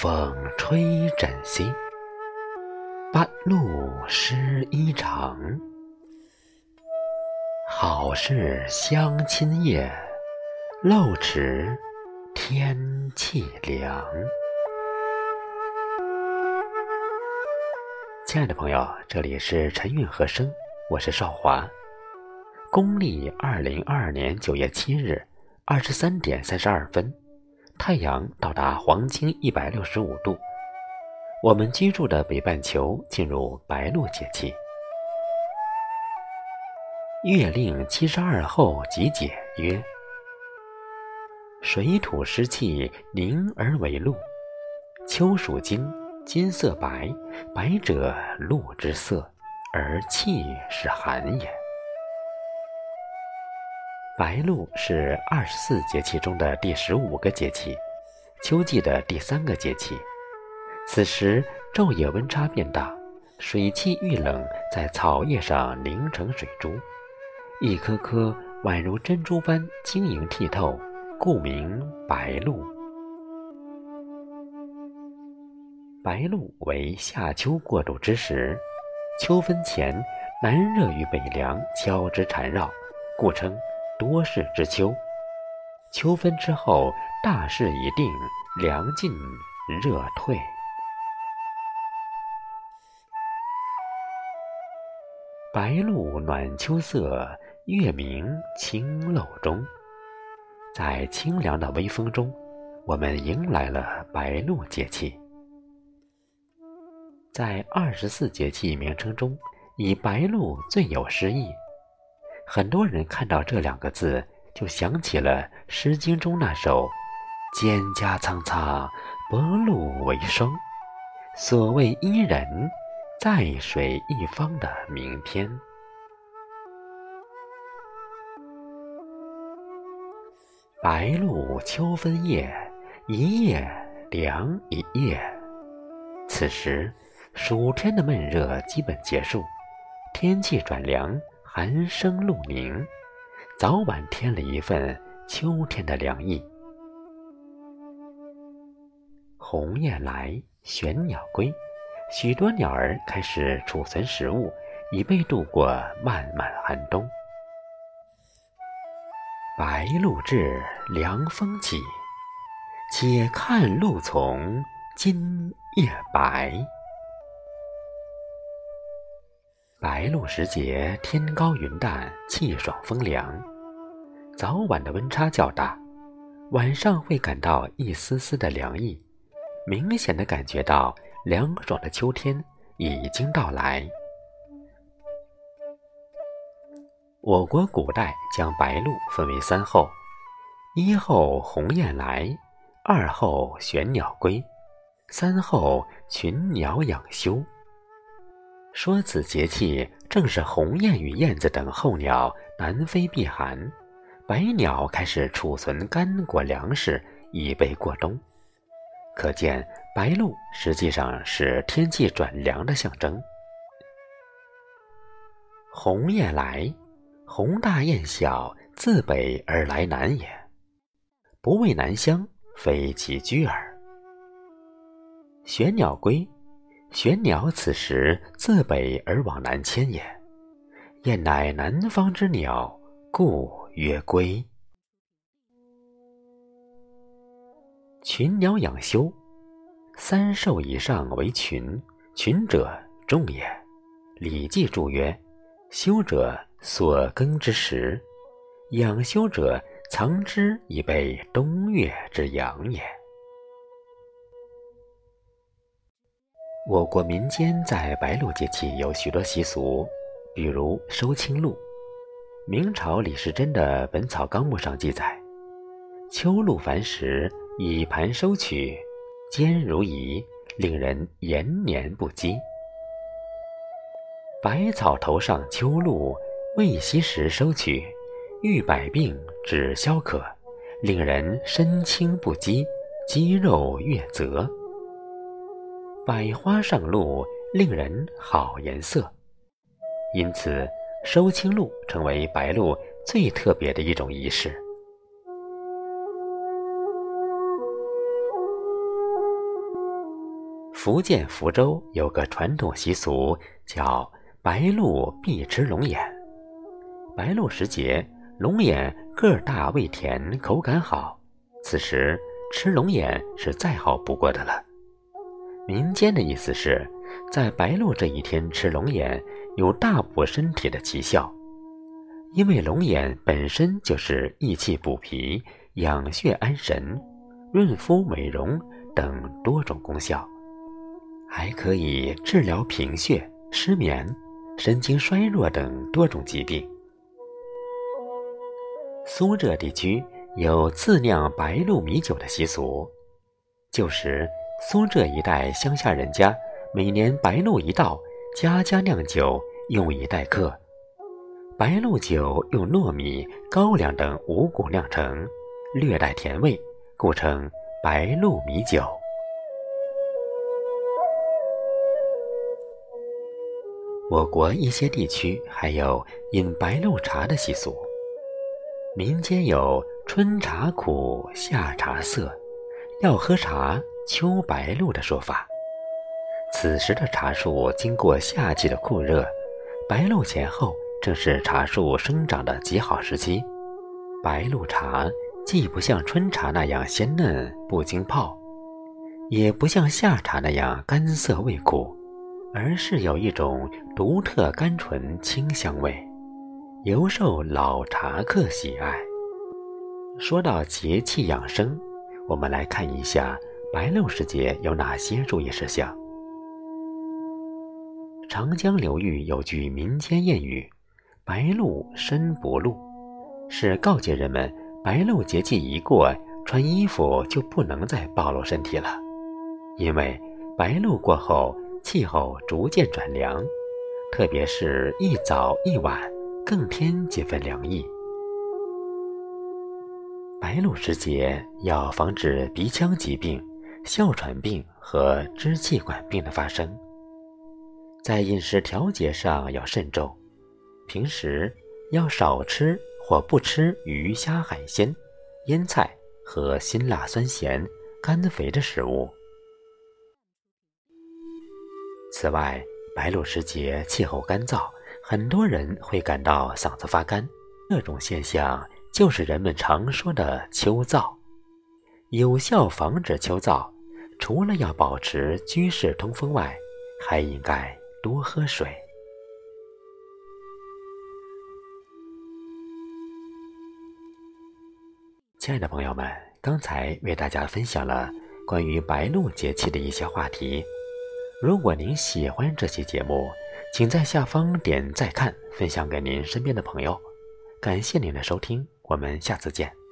风吹枕西，半路湿衣裳。好事相亲夜，漏迟天气凉。亲爱的朋友，这里是晨韵和声，我是少华。公历二零二二年九月七日二十三点三十二分。太阳到达黄经一百六十五度，我们居住的北半球进入白露节气。月令七十二候集解曰：水土湿气凝而为露，秋属金，金色白，白者露之色，而气是寒也。白露是二十四节气中的第十五个节气，秋季的第三个节气。此时昼夜温差变大，水汽遇冷，在草叶上凝成水珠，一颗颗宛如珍珠般晶莹剔透，故名白露。白露为夏秋过渡之时，秋分前，南热与北凉交织缠绕，故称。多事之秋，秋分之后，大势已定，凉尽热退。白露暖秋色，月明清漏中。在清凉的微风中，我们迎来了白露节气。在二十四节气名称中，以白露最有诗意。很多人看到这两个字，就想起了《诗经》中那首“蒹葭苍苍，薄露为霜”，所谓“伊人，在水一方”的名篇。白露秋分夜，一夜凉一夜。此时，暑天的闷热基本结束，天气转凉。寒声露凝，早晚添了一份秋天的凉意。鸿雁来，玄鸟归，许多鸟儿开始储存食物，以备度过漫漫寒冬。白露至，凉风起，且看露从今夜白。白露时节，天高云淡，气爽风凉。早晚的温差较大，晚上会感到一丝丝的凉意，明显的感觉到凉爽的秋天已经到来。我国古代将白露分为三候：一候鸿雁来，二候玄鸟归，三候群鸟养休。说此节气正是鸿雁与燕子等候鸟南飞避寒，百鸟开始储存干果粮食以备过冬。可见白露实际上是天气转凉的象征。鸿雁来，鸿大雁小，自北而来南也。不畏南乡，非其居耳。玄鸟归。玄鸟此时自北而往南迁也，燕乃南方之鸟，故曰归。群鸟养休，三兽以上为群，群者众也。《礼记》注曰：“休者，所耕之时；养休者，藏之以备冬月之阳也。”我国民间在白露节气有许多习俗，比如收青露。明朝李时珍的《本草纲目》上记载：“秋露繁时，以盘收取，坚如饴，令人延年不饥。”百草头上秋露，未息时收取，愈百病，止消渴，令人身轻不饥，肌肉越泽。百花上露，令人好颜色，因此收青露成为白露最特别的一种仪式。福建福州有个传统习俗，叫白露必吃龙眼。白露时节，龙眼个大、味甜、口感好，此时吃龙眼是再好不过的了。民间的意思是，在白露这一天吃龙眼有大补身体的奇效，因为龙眼本身就是益气补脾、养血安神、润肤美容等多种功效。还可以治疗贫血、失眠、神经衰弱等多种疾病。苏浙地区有自酿白露米酒的习俗，旧时苏浙一带乡下人家每年白露一到，家家酿酒，用以待客。白露酒用糯米、高粱等五谷酿成，略带甜味，故称白露米酒。我国一些地区还有饮白露茶的习俗。民间有“春茶苦，夏茶涩，要喝茶秋白露”的说法。此时的茶树经过夏季的酷热，白露前后正是茶树生长的极好时期。白露茶既不像春茶那样鲜嫩不经泡，也不像夏茶那样干涩味苦。而是有一种独特甘醇清香味，尤受老茶客喜爱。说到节气养生，我们来看一下白露时节有哪些注意事项。长江流域有句民间谚语：“白露身不露”，是告诫人们白露节气一过，穿衣服就不能再暴露身体了，因为白露过后。气候逐渐转凉，特别是一早一晚，更添几分凉意。白露时节要防止鼻腔疾病、哮喘病和支气管病的发生。在饮食调节上要慎重，平时要少吃或不吃鱼虾海鲜、腌菜和辛辣酸咸、甘肥的食物。此外，白露时节气候干燥，很多人会感到嗓子发干。这种现象就是人们常说的秋燥。有效防止秋燥，除了要保持居室通风外，还应该多喝水。亲爱的朋友们，刚才为大家分享了关于白露节气的一些话题。如果您喜欢这期节目，请在下方点再看，分享给您身边的朋友。感谢您的收听，我们下次见。